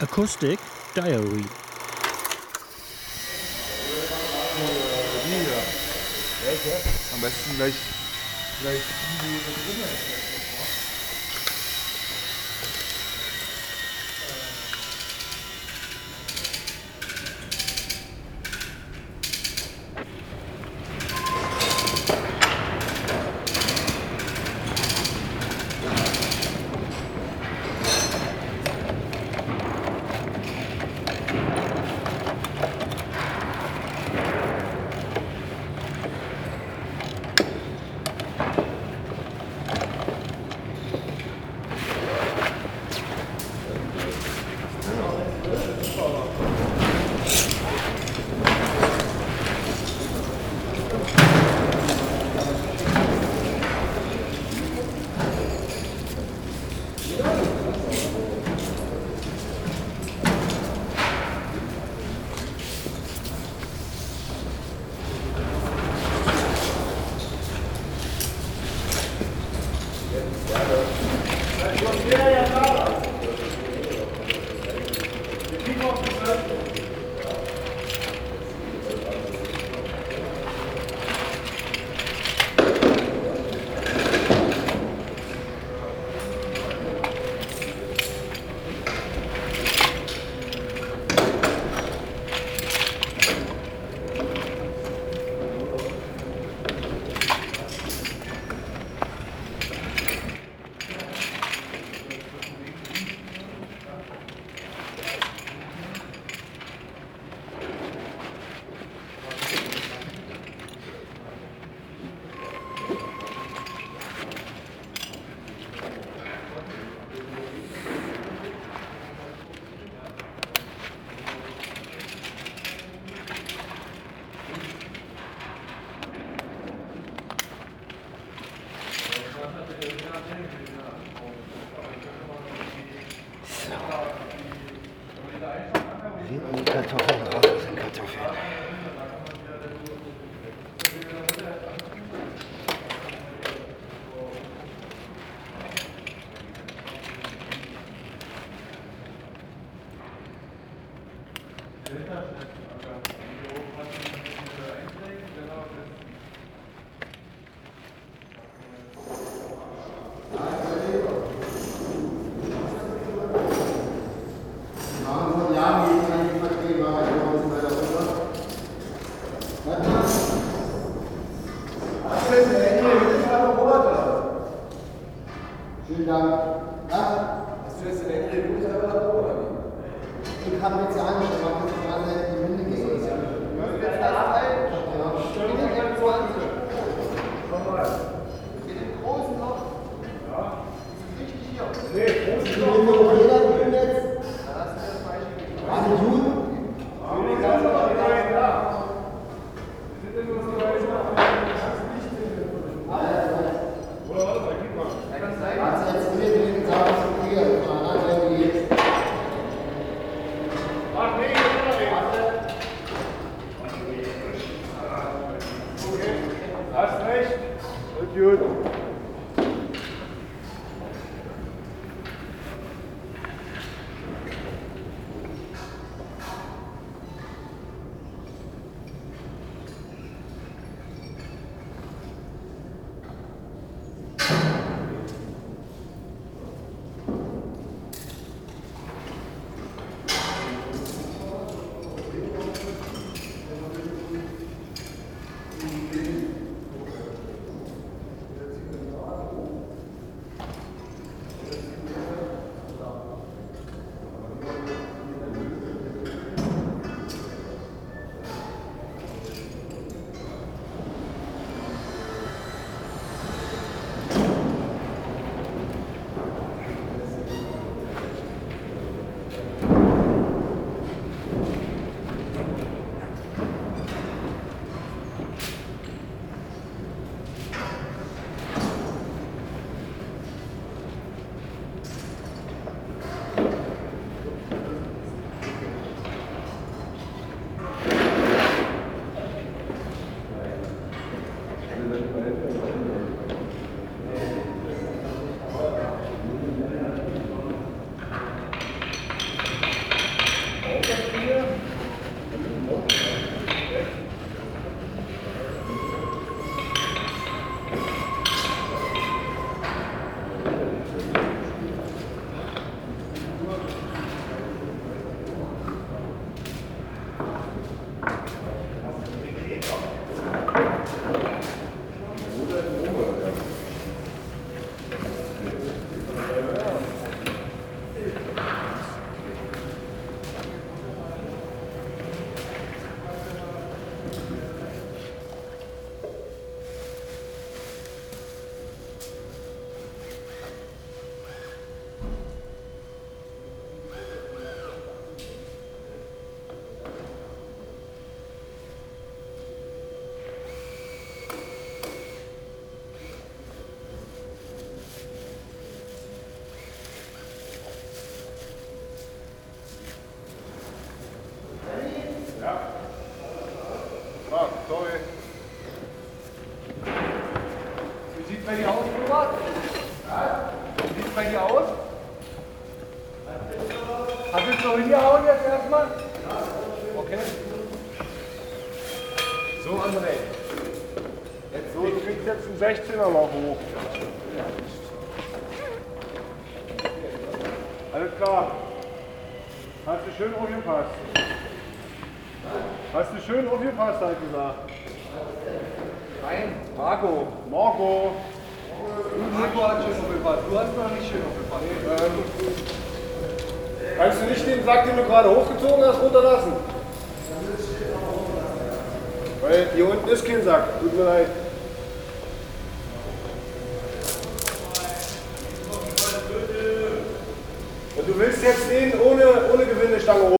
Acoustic Diary. Am besten gleich, gleich Wie Vielen Dank. Ja? Hast du jetzt den Ende der selber oder wie? Ich habe jetzt ja angeschaut, man kann sich alle in die Hände gehen. Ja. Mit dem großen Loch. Ja. Richtig hier. Nee, großen Loch. bei dir aus, Robert? Ja? Wie sieht bei dir aus? Hast du es noch hingehauen jetzt erstmal? Ja. Okay. So, André. Jetzt so, du kriegst jetzt einen 16er noch hoch. Alles klar. Hast du schön aufgepasst. Hast du schön aufgepasst, halt gesagt. Nein, Marco. Marco. Marco hat schön aufgepasst. Du hast noch nicht schön aufgepasst. Kannst du nicht den Sack, den du gerade hochgezogen hast, runterlassen? Weil hier unten ist kein Sack. Tut mir leid. Und du willst jetzt den ohne, ohne Gewindestange hoch.